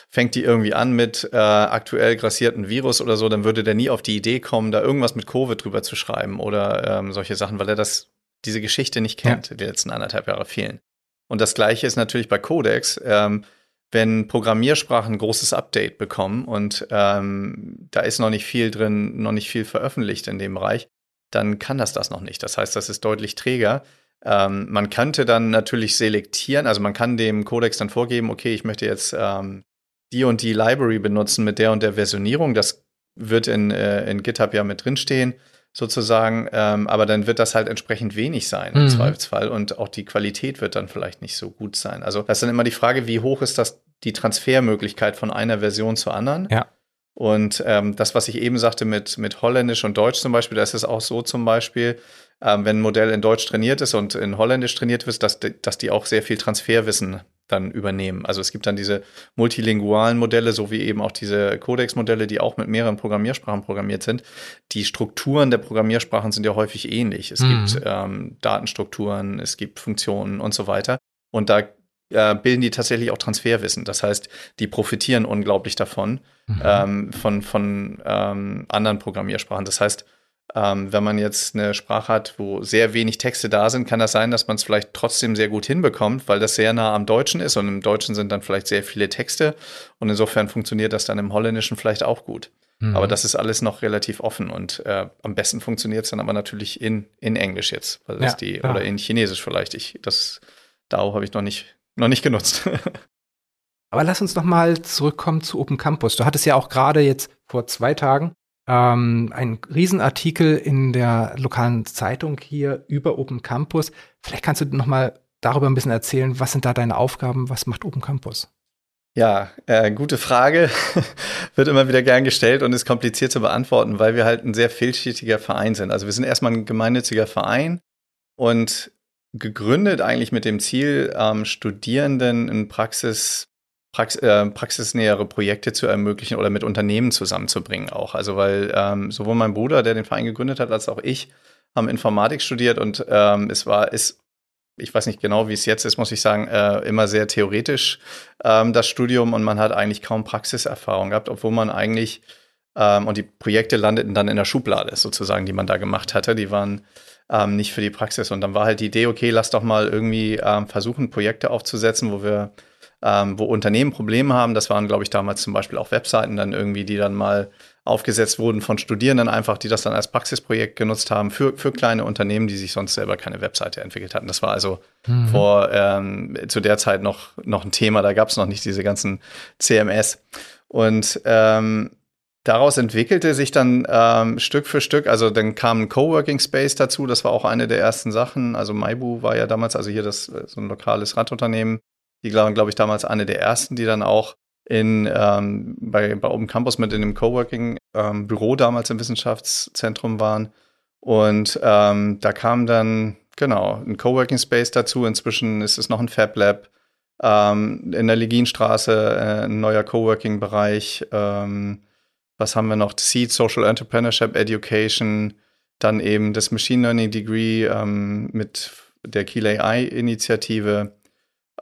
fängt die irgendwie an mit äh, aktuell grassierten Virus oder so, dann würde der nie auf die Idee kommen, da irgendwas mit Covid drüber zu schreiben oder ähm, solche Sachen, weil er das, diese Geschichte nicht kennt, ja. die letzten anderthalb Jahre fehlen. Und das Gleiche ist natürlich bei Codex. Ähm, wenn Programmiersprachen ein großes Update bekommen und ähm, da ist noch nicht viel drin, noch nicht viel veröffentlicht in dem Bereich, dann kann das das noch nicht. Das heißt, das ist deutlich träger. Ähm, man könnte dann natürlich selektieren, also man kann dem Codex dann vorgeben, okay, ich möchte jetzt ähm, die und die Library benutzen mit der und der Versionierung. Das wird in, äh, in GitHub ja mit drinstehen sozusagen, ähm, aber dann wird das halt entsprechend wenig sein im mhm. Zweifelsfall und auch die Qualität wird dann vielleicht nicht so gut sein. Also das ist dann immer die Frage, wie hoch ist das die Transfermöglichkeit von einer Version zur anderen? Ja. Und ähm, das, was ich eben sagte mit, mit Holländisch und Deutsch zum Beispiel, da ist es auch so zum Beispiel, ähm, wenn ein Modell in Deutsch trainiert ist und in Holländisch trainiert wird, dass, dass die auch sehr viel Transferwissen dann übernehmen. Also es gibt dann diese multilingualen Modelle, so wie eben auch diese Codex-Modelle, die auch mit mehreren Programmiersprachen programmiert sind. Die Strukturen der Programmiersprachen sind ja häufig ähnlich. Es mhm. gibt ähm, Datenstrukturen, es gibt Funktionen und so weiter. Und da äh, bilden die tatsächlich auch Transferwissen. Das heißt, die profitieren unglaublich davon, mhm. ähm, von, von ähm, anderen Programmiersprachen. Das heißt, ähm, wenn man jetzt eine Sprache hat, wo sehr wenig Texte da sind, kann das sein, dass man es vielleicht trotzdem sehr gut hinbekommt, weil das sehr nah am Deutschen ist und im Deutschen sind dann vielleicht sehr viele Texte und insofern funktioniert das dann im Holländischen vielleicht auch gut. Mhm. Aber das ist alles noch relativ offen und äh, am besten funktioniert es dann aber natürlich in, in Englisch jetzt, weil ja, die, oder in Chinesisch vielleicht. Ich, das DAO habe ich noch nicht, noch nicht genutzt. aber lass uns noch mal zurückkommen zu Open Campus. Du hattest ja auch gerade jetzt vor zwei Tagen ähm, ein Riesenartikel in der lokalen Zeitung hier über Open Campus. Vielleicht kannst du noch mal darüber ein bisschen erzählen, was sind da deine Aufgaben, was macht Open Campus? Ja, äh, gute Frage. Wird immer wieder gern gestellt und ist kompliziert zu beantworten, weil wir halt ein sehr vielschichtiger Verein sind. Also wir sind erstmal ein gemeinnütziger Verein und gegründet eigentlich mit dem Ziel, ähm, Studierenden in Praxis Prax äh, praxisnähere Projekte zu ermöglichen oder mit Unternehmen zusammenzubringen auch. Also weil ähm, sowohl mein Bruder, der den Verein gegründet hat, als auch ich haben Informatik studiert und ähm, es war, ist, ich weiß nicht genau, wie es jetzt ist, muss ich sagen, äh, immer sehr theoretisch ähm, das Studium und man hat eigentlich kaum Praxiserfahrung gehabt, obwohl man eigentlich ähm, und die Projekte landeten dann in der Schublade sozusagen, die man da gemacht hatte. Die waren ähm, nicht für die Praxis. Und dann war halt die Idee, okay, lass doch mal irgendwie ähm, versuchen, Projekte aufzusetzen, wo wir ähm, wo Unternehmen Probleme haben. Das waren, glaube ich, damals zum Beispiel auch Webseiten dann irgendwie, die dann mal aufgesetzt wurden von Studierenden einfach, die das dann als Praxisprojekt genutzt haben für, für kleine Unternehmen, die sich sonst selber keine Webseite entwickelt hatten. Das war also mhm. vor ähm, zu der Zeit noch, noch ein Thema, da gab es noch nicht diese ganzen CMS. Und ähm, daraus entwickelte sich dann ähm, Stück für Stück, also dann kam ein Coworking Space dazu, das war auch eine der ersten Sachen. Also Maibu war ja damals, also hier das so ein lokales Radunternehmen, die waren, glaube ich, damals eine der ersten, die dann auch in, ähm, bei, bei Open Campus mit in dem Coworking-Büro ähm, damals im Wissenschaftszentrum waren. Und ähm, da kam dann, genau, ein Coworking Space dazu. Inzwischen ist es noch ein Fab Lab. Ähm, in der Leginstraße äh, ein neuer Coworking-Bereich. Ähm, was haben wir noch? Seed Social Entrepreneurship Education. Dann eben das Machine Learning Degree ähm, mit der Kiel AI-Initiative.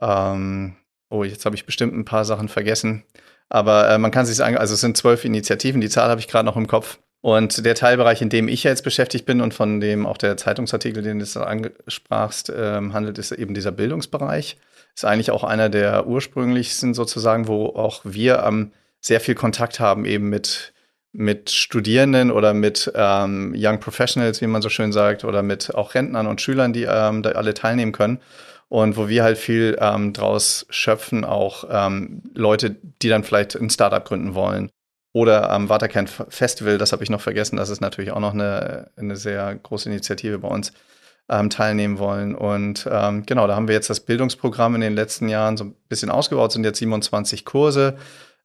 Ähm, oh, jetzt habe ich bestimmt ein paar Sachen vergessen. Aber äh, man kann sich sagen, also es sind zwölf Initiativen, die Zahl habe ich gerade noch im Kopf. Und der Teilbereich, in dem ich jetzt beschäftigt bin und von dem auch der Zeitungsartikel, den du angesprachst, ähm, handelt, ist eben dieser Bildungsbereich. Ist eigentlich auch einer der ursprünglichsten sozusagen, wo auch wir ähm, sehr viel Kontakt haben eben mit, mit Studierenden oder mit ähm, Young Professionals, wie man so schön sagt, oder mit auch Rentnern und Schülern, die ähm, da alle teilnehmen können und wo wir halt viel ähm, draus schöpfen, auch ähm, Leute, die dann vielleicht ein Startup gründen wollen. Oder am Waterkern Festival, das habe ich noch vergessen, das ist natürlich auch noch eine, eine sehr große Initiative bei uns, ähm, teilnehmen wollen. Und ähm, genau, da haben wir jetzt das Bildungsprogramm in den letzten Jahren so ein bisschen ausgebaut, sind jetzt 27 Kurse.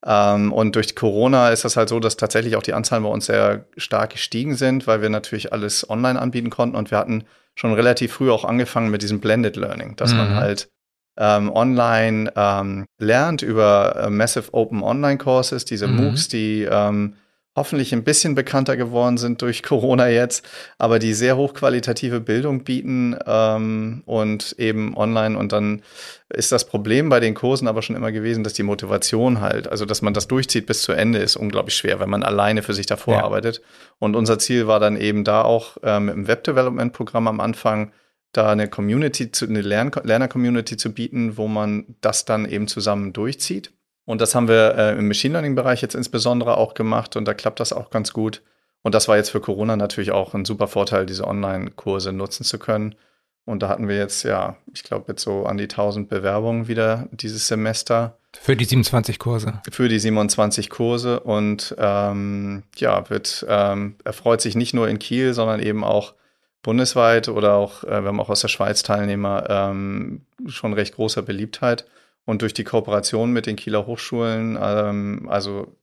Ähm, und durch Corona ist das halt so, dass tatsächlich auch die Anzahlen bei uns sehr stark gestiegen sind, weil wir natürlich alles online anbieten konnten und wir hatten schon relativ früh auch angefangen mit diesem Blended Learning, dass mhm. man halt ähm, online ähm, lernt über äh, Massive Open Online Courses, diese mhm. MOOCs, die ähm, hoffentlich ein bisschen bekannter geworden sind durch Corona jetzt, aber die sehr hochqualitative Bildung bieten ähm, und eben online. Und dann ist das Problem bei den Kursen aber schon immer gewesen, dass die Motivation halt, also dass man das durchzieht bis zu Ende, ist unglaublich schwer, wenn man alleine für sich davor ja. arbeitet. Und unser Ziel war dann eben da auch ähm, im Web-Development-Programm am Anfang, da eine Community, zu, eine Lern Lerner-Community zu bieten, wo man das dann eben zusammen durchzieht. Und das haben wir äh, im Machine Learning-Bereich jetzt insbesondere auch gemacht und da klappt das auch ganz gut. Und das war jetzt für Corona natürlich auch ein super Vorteil, diese Online-Kurse nutzen zu können. Und da hatten wir jetzt, ja, ich glaube, jetzt so an die 1000 Bewerbungen wieder dieses Semester. Für die 27 Kurse. Für die 27 Kurse und ähm, ja, wird ähm, erfreut sich nicht nur in Kiel, sondern eben auch bundesweit oder auch, äh, wir haben auch aus der Schweiz Teilnehmer, ähm, schon recht großer Beliebtheit. Und durch die Kooperation mit den Kieler Hochschulen, ähm, also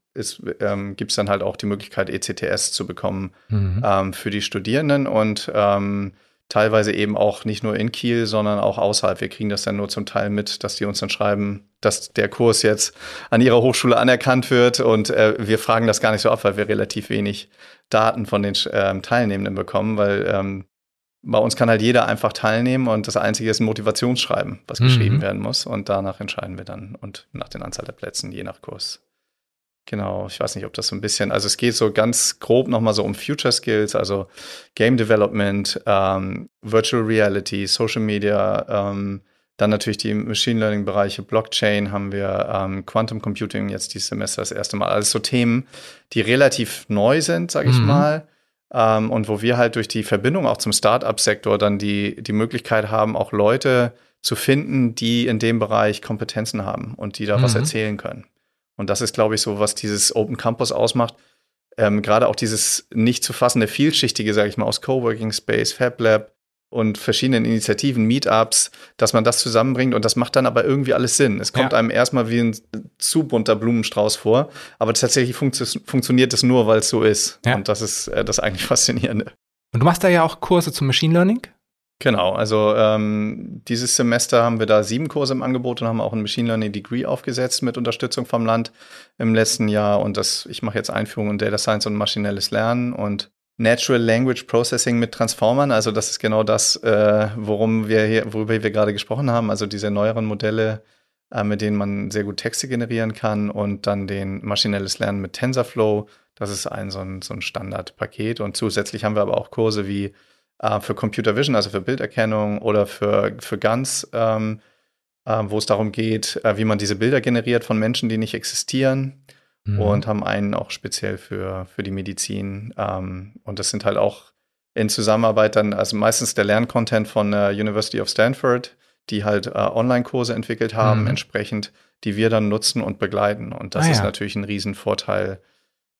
ähm, gibt es dann halt auch die Möglichkeit, ECTS zu bekommen mhm. ähm, für die Studierenden und ähm, teilweise eben auch nicht nur in Kiel, sondern auch außerhalb. Wir kriegen das dann nur zum Teil mit, dass die uns dann schreiben, dass der Kurs jetzt an ihrer Hochschule anerkannt wird und äh, wir fragen das gar nicht so ab, weil wir relativ wenig Daten von den ähm, Teilnehmenden bekommen, weil ähm, bei uns kann halt jeder einfach teilnehmen und das Einzige ist ein Motivationsschreiben, was mhm. geschrieben werden muss und danach entscheiden wir dann und nach den Anzahl der Plätzen, je nach Kurs. Genau, ich weiß nicht, ob das so ein bisschen, also es geht so ganz grob nochmal so um Future Skills, also Game Development, ähm, Virtual Reality, Social Media, ähm, dann natürlich die Machine Learning Bereiche, Blockchain haben wir, ähm, Quantum Computing jetzt dieses Semester das erste Mal. Alles so Themen, die relativ neu sind, sage ich mhm. mal. Ähm, und wo wir halt durch die Verbindung auch zum Startup-Sektor dann die, die Möglichkeit haben, auch Leute zu finden, die in dem Bereich Kompetenzen haben und die da mhm. was erzählen können. Und das ist, glaube ich, so, was dieses Open Campus ausmacht. Ähm, Gerade auch dieses nicht zu fassende, vielschichtige, sage ich mal, aus Coworking Space, Fab Lab, und verschiedenen Initiativen, Meetups, dass man das zusammenbringt und das macht dann aber irgendwie alles Sinn. Es kommt ja. einem erstmal wie ein zu bunter Blumenstrauß vor, aber tatsächlich funktio funktioniert es nur, weil es so ist. Ja. Und das ist äh, das eigentlich Faszinierende. Und du machst da ja auch Kurse zum Machine Learning? Genau, also ähm, dieses Semester haben wir da sieben Kurse im Angebot und haben auch ein Machine Learning Degree aufgesetzt mit Unterstützung vom Land im letzten Jahr. Und das, ich mache jetzt Einführung in Data Science und maschinelles Lernen und Natural Language Processing mit Transformern. Also das ist genau das, äh, worum wir hier, worüber wir gerade gesprochen haben. Also diese neueren Modelle, äh, mit denen man sehr gut Texte generieren kann und dann den maschinelles Lernen mit TensorFlow. Das ist ein so ein, so ein Standardpaket. Und zusätzlich haben wir aber auch Kurse wie äh, für Computer Vision, also für Bilderkennung oder für, für GANs, ähm, äh, wo es darum geht, äh, wie man diese Bilder generiert von Menschen, die nicht existieren mhm. und haben einen auch speziell für, für die Medizin. Ähm, und das sind halt auch in Zusammenarbeit dann, also meistens der Lerncontent von der University of Stanford, die halt äh, Online-Kurse entwickelt haben, mhm. entsprechend, die wir dann nutzen und begleiten. Und das ah, ist ja. natürlich ein Riesenvorteil,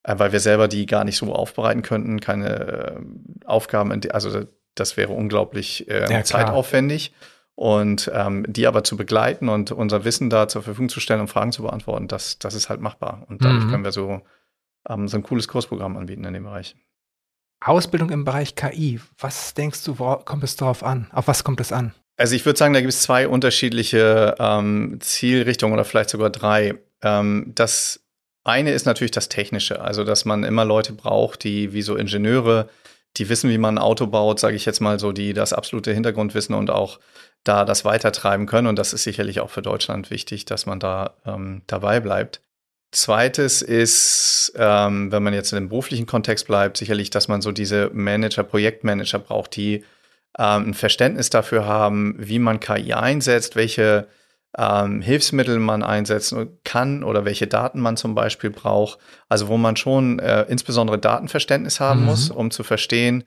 äh, weil wir selber die gar nicht so aufbereiten könnten, keine äh, Aufgaben, also das wäre unglaublich äh, ja, zeitaufwendig. Und ähm, die aber zu begleiten und unser Wissen da zur Verfügung zu stellen und Fragen zu beantworten, das, das ist halt machbar. Und dadurch mhm. können wir so, ähm, so ein cooles Kursprogramm anbieten in dem Bereich. Ausbildung im Bereich KI, was denkst du, kommt es darauf an? Auf was kommt es an? Also ich würde sagen, da gibt es zwei unterschiedliche ähm, Zielrichtungen oder vielleicht sogar drei. Ähm, das eine ist natürlich das Technische, also dass man immer Leute braucht, die wie so Ingenieure, die wissen, wie man ein Auto baut, sage ich jetzt mal so, die das absolute Hintergrundwissen und auch da das weitertreiben können. Und das ist sicherlich auch für Deutschland wichtig, dass man da ähm, dabei bleibt. Zweites ist, ähm, wenn man jetzt in dem beruflichen Kontext bleibt, sicherlich, dass man so diese Manager, Projektmanager braucht, die ähm, ein Verständnis dafür haben, wie man KI einsetzt, welche ähm, Hilfsmittel man einsetzen kann oder welche Daten man zum Beispiel braucht. Also wo man schon äh, insbesondere Datenverständnis haben mhm. muss, um zu verstehen,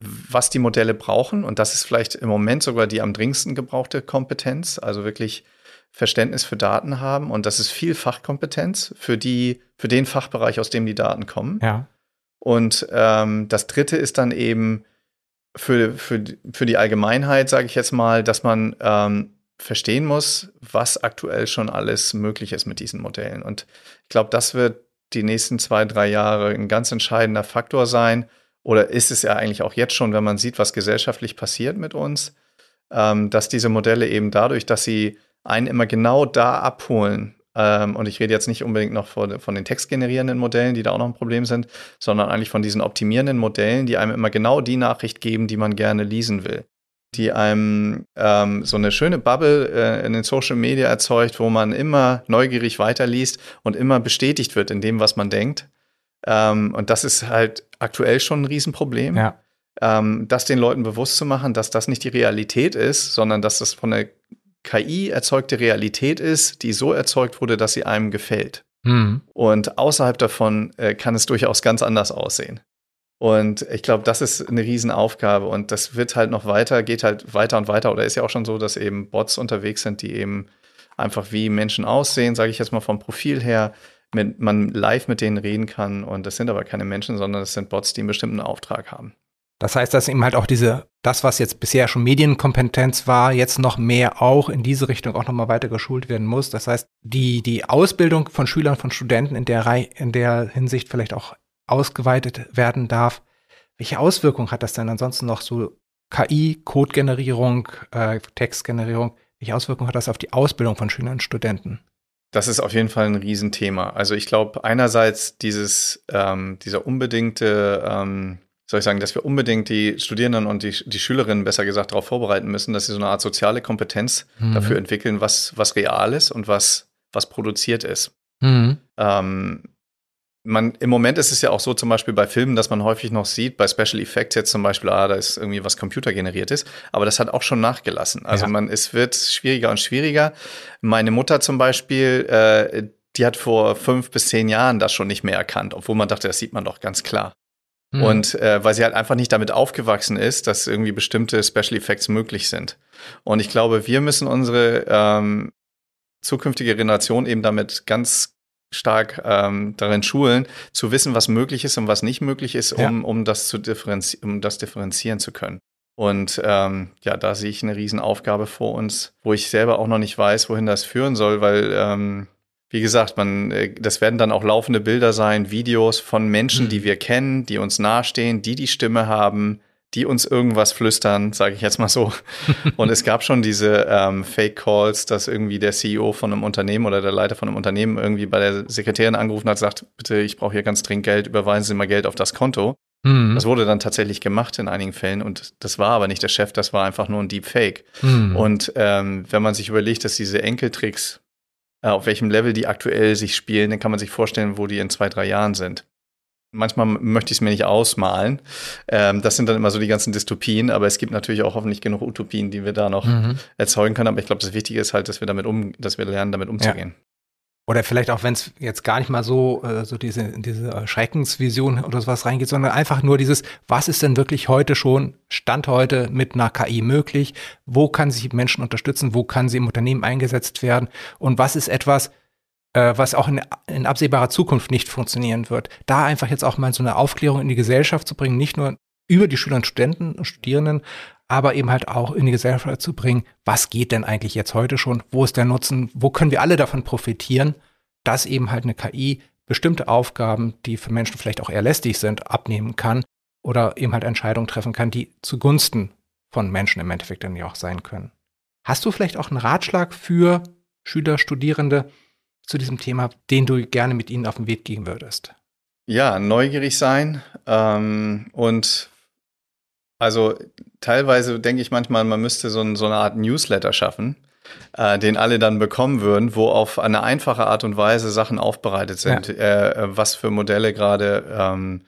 was die Modelle brauchen. Und das ist vielleicht im Moment sogar die am dringendsten gebrauchte Kompetenz, also wirklich Verständnis für Daten haben. Und das ist viel Fachkompetenz für die, für den Fachbereich, aus dem die Daten kommen. Ja. Und ähm, das dritte ist dann eben für, für, für die Allgemeinheit, sage ich jetzt mal, dass man ähm, verstehen muss, was aktuell schon alles möglich ist mit diesen Modellen. Und ich glaube, das wird die nächsten zwei, drei Jahre ein ganz entscheidender Faktor sein, oder ist es ja eigentlich auch jetzt schon, wenn man sieht, was gesellschaftlich passiert mit uns, ähm, dass diese Modelle eben dadurch, dass sie einen immer genau da abholen, ähm, und ich rede jetzt nicht unbedingt noch von, von den textgenerierenden Modellen, die da auch noch ein Problem sind, sondern eigentlich von diesen optimierenden Modellen, die einem immer genau die Nachricht geben, die man gerne lesen will. Die einem ähm, so eine schöne Bubble äh, in den Social Media erzeugt, wo man immer neugierig weiterliest und immer bestätigt wird in dem, was man denkt. Ähm, und das ist halt aktuell schon ein Riesenproblem. Ja. Ähm, das den Leuten bewusst zu machen, dass das nicht die Realität ist, sondern dass das von der KI erzeugte Realität ist, die so erzeugt wurde, dass sie einem gefällt. Mhm. Und außerhalb davon äh, kann es durchaus ganz anders aussehen. Und ich glaube, das ist eine Riesenaufgabe und das wird halt noch weiter, geht halt weiter und weiter oder ist ja auch schon so, dass eben Bots unterwegs sind, die eben einfach wie Menschen aussehen, sage ich jetzt mal vom Profil her, mit, man live mit denen reden kann. Und das sind aber keine Menschen, sondern das sind Bots, die einen bestimmten Auftrag haben. Das heißt, dass eben halt auch diese, das, was jetzt bisher schon Medienkompetenz war, jetzt noch mehr auch in diese Richtung auch nochmal weiter geschult werden muss. Das heißt, die, die Ausbildung von Schülern, von Studenten in der, in der Hinsicht vielleicht auch ausgeweitet werden darf. Welche Auswirkungen hat das denn ansonsten noch so KI, Codegenerierung, äh, Textgenerierung? Welche Auswirkungen hat das auf die Ausbildung von Schülern und Studenten? Das ist auf jeden Fall ein Riesenthema. Also ich glaube einerseits dieses, ähm, dieser unbedingte ähm, soll ich sagen, dass wir unbedingt die Studierenden und die, die Schülerinnen besser gesagt darauf vorbereiten müssen, dass sie so eine Art soziale Kompetenz mhm. dafür entwickeln, was, was real ist und was, was produziert ist. Mhm. Ähm, man, Im Moment ist es ja auch so, zum Beispiel bei Filmen, dass man häufig noch sieht, bei Special Effects jetzt zum Beispiel, ah, da ist irgendwie was computergeneriert ist, aber das hat auch schon nachgelassen. Also ja. man, es wird schwieriger und schwieriger. Meine Mutter zum Beispiel, äh, die hat vor fünf bis zehn Jahren das schon nicht mehr erkannt, obwohl man dachte, das sieht man doch ganz klar. Mhm. Und äh, weil sie halt einfach nicht damit aufgewachsen ist, dass irgendwie bestimmte Special Effects möglich sind. Und ich glaube, wir müssen unsere ähm, zukünftige Generation eben damit ganz stark ähm, darin schulen, zu wissen, was möglich ist und was nicht möglich ist, um, ja. um, das, zu differenzi um das differenzieren zu können. Und ähm, ja, da sehe ich eine Riesenaufgabe vor uns, wo ich selber auch noch nicht weiß, wohin das führen soll, weil ähm, wie gesagt, man, äh, das werden dann auch laufende Bilder sein, Videos von Menschen, die wir kennen, die uns nahestehen, die die Stimme haben, die uns irgendwas flüstern, sage ich jetzt mal so. Und es gab schon diese ähm, Fake Calls, dass irgendwie der CEO von einem Unternehmen oder der Leiter von einem Unternehmen irgendwie bei der Sekretärin angerufen hat, sagt, bitte, ich brauche hier ganz dringend Geld, überweisen Sie mal Geld auf das Konto. Mhm. Das wurde dann tatsächlich gemacht in einigen Fällen und das war aber nicht der Chef, das war einfach nur ein Deepfake. Mhm. Und ähm, wenn man sich überlegt, dass diese Enkeltricks äh, auf welchem Level die aktuell sich spielen, dann kann man sich vorstellen, wo die in zwei, drei Jahren sind. Manchmal möchte ich es mir nicht ausmalen. Ähm, das sind dann immer so die ganzen Dystopien, aber es gibt natürlich auch hoffentlich genug Utopien, die wir da noch mhm. erzeugen können. Aber ich glaube, das Wichtige ist halt, dass wir damit um, dass wir lernen, damit umzugehen. Ja. Oder vielleicht auch, wenn es jetzt gar nicht mal so, äh, so diese, diese Schreckensvision oder sowas reingeht, sondern einfach nur dieses, was ist denn wirklich heute schon, Stand heute mit einer KI möglich? Wo kann sich Menschen unterstützen? Wo kann sie im Unternehmen eingesetzt werden? Und was ist etwas, was auch in, in absehbarer Zukunft nicht funktionieren wird? Da einfach jetzt auch mal so eine Aufklärung in die Gesellschaft zu bringen, nicht nur über die Schüler und Studenten und Studierenden, aber eben halt auch in die Gesellschaft zu bringen, was geht denn eigentlich jetzt heute schon, wo ist der Nutzen, wo können wir alle davon profitieren, dass eben halt eine KI bestimmte Aufgaben, die für Menschen vielleicht auch eher lästig sind, abnehmen kann oder eben halt Entscheidungen treffen kann, die zugunsten von Menschen im Endeffekt dann ja auch sein können. Hast du vielleicht auch einen Ratschlag für Schüler, Studierende zu diesem Thema, den du gerne mit ihnen auf den Weg gehen würdest? Ja, neugierig sein ähm, und also teilweise denke ich manchmal, man müsste so, ein, so eine Art Newsletter schaffen, äh, den alle dann bekommen würden, wo auf eine einfache Art und Weise Sachen aufbereitet sind, ja. äh, was für Modelle gerade ähm,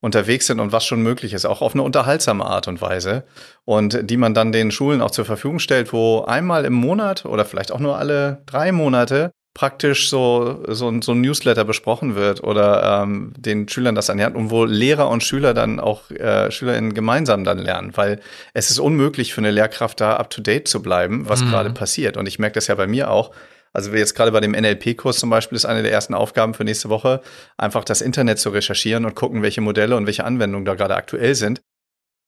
unterwegs sind und was schon möglich ist, auch auf eine unterhaltsame Art und Weise und die man dann den Schulen auch zur Verfügung stellt, wo einmal im Monat oder vielleicht auch nur alle drei Monate praktisch so, so, so ein Newsletter besprochen wird oder ähm, den Schülern das ernährt und wo Lehrer und Schüler dann auch äh, SchülerInnen gemeinsam dann lernen, weil es ist unmöglich für eine Lehrkraft da up to date zu bleiben, was mhm. gerade passiert. Und ich merke das ja bei mir auch. Also jetzt gerade bei dem NLP-Kurs zum Beispiel ist eine der ersten Aufgaben für nächste Woche, einfach das Internet zu recherchieren und gucken, welche Modelle und welche Anwendungen da gerade aktuell sind.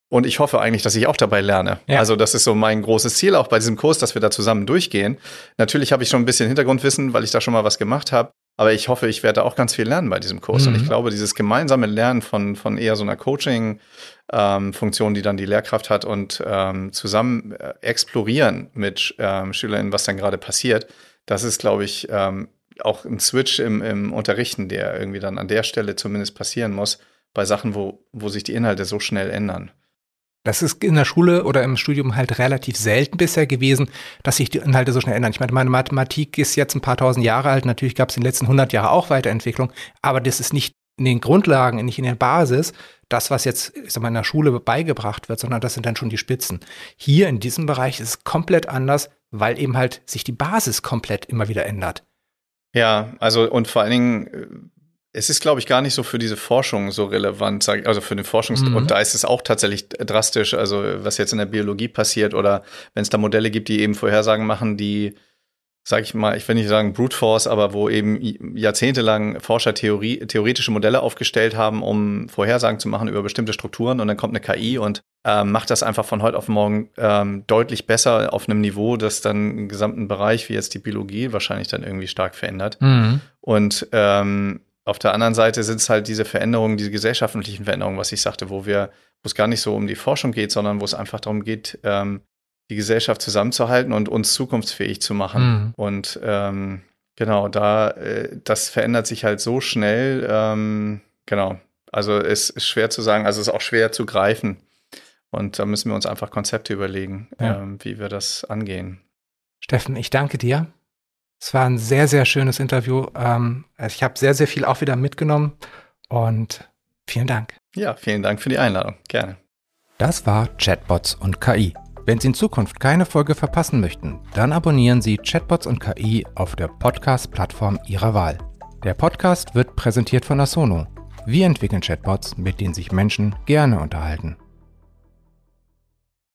Und ich hoffe eigentlich, dass ich auch dabei lerne. Ja. Also das ist so mein großes Ziel auch bei diesem Kurs, dass wir da zusammen durchgehen. Natürlich habe ich schon ein bisschen Hintergrundwissen, weil ich da schon mal was gemacht habe. Aber ich hoffe, ich werde auch ganz viel lernen bei diesem Kurs. Mhm. Und ich glaube, dieses gemeinsame Lernen von, von eher so einer Coaching-Funktion, ähm, die dann die Lehrkraft hat und ähm, zusammen äh, explorieren mit ähm, SchülerInnen, was dann gerade passiert, das ist, glaube ich, ähm, auch ein Switch im, im Unterrichten, der irgendwie dann an der Stelle zumindest passieren muss, bei Sachen, wo, wo sich die Inhalte so schnell ändern. Das ist in der Schule oder im Studium halt relativ selten bisher gewesen, dass sich die Inhalte so schnell ändern. Ich meine, meine Mathematik ist jetzt ein paar tausend Jahre alt. Natürlich gab es in den letzten 100 Jahren auch Weiterentwicklung, aber das ist nicht in den Grundlagen, nicht in der Basis, das, was jetzt ich sag mal, in der Schule beigebracht wird, sondern das sind dann schon die Spitzen. Hier in diesem Bereich ist es komplett anders, weil eben halt sich die Basis komplett immer wieder ändert. Ja, also und vor allen Dingen äh, es ist, glaube ich, gar nicht so für diese Forschung so relevant, also für den Forschungs- mhm. und da ist es auch tatsächlich drastisch, also was jetzt in der Biologie passiert oder wenn es da Modelle gibt, die eben Vorhersagen machen, die sag ich mal, ich will nicht sagen Brute Force, aber wo eben jahrzehntelang Forscher Theorie, theoretische Modelle aufgestellt haben, um Vorhersagen zu machen über bestimmte Strukturen und dann kommt eine KI und ähm, macht das einfach von heute auf morgen ähm, deutlich besser auf einem Niveau, das dann einen gesamten Bereich wie jetzt die Biologie wahrscheinlich dann irgendwie stark verändert. Mhm. Und ähm, auf der anderen Seite sind es halt diese Veränderungen, diese gesellschaftlichen Veränderungen, was ich sagte, wo wir, wo es gar nicht so um die Forschung geht, sondern wo es einfach darum geht, ähm, die Gesellschaft zusammenzuhalten und uns zukunftsfähig zu machen. Mhm. Und ähm, genau, da, äh, das verändert sich halt so schnell. Ähm, genau. Also es ist schwer zu sagen, also es ist auch schwer zu greifen. Und da müssen wir uns einfach Konzepte überlegen, ja. ähm, wie wir das angehen. Steffen, ich danke dir. Es war ein sehr, sehr schönes Interview. Ähm, ich habe sehr, sehr viel auch wieder mitgenommen und vielen Dank. Ja, vielen Dank für die Einladung. Gerne. Das war Chatbots und KI wenn Sie in Zukunft keine Folge verpassen möchten, dann abonnieren Sie Chatbots und KI auf der Podcast-Plattform Ihrer Wahl. Der Podcast wird präsentiert von Asono. Wir entwickeln Chatbots, mit denen sich Menschen gerne unterhalten.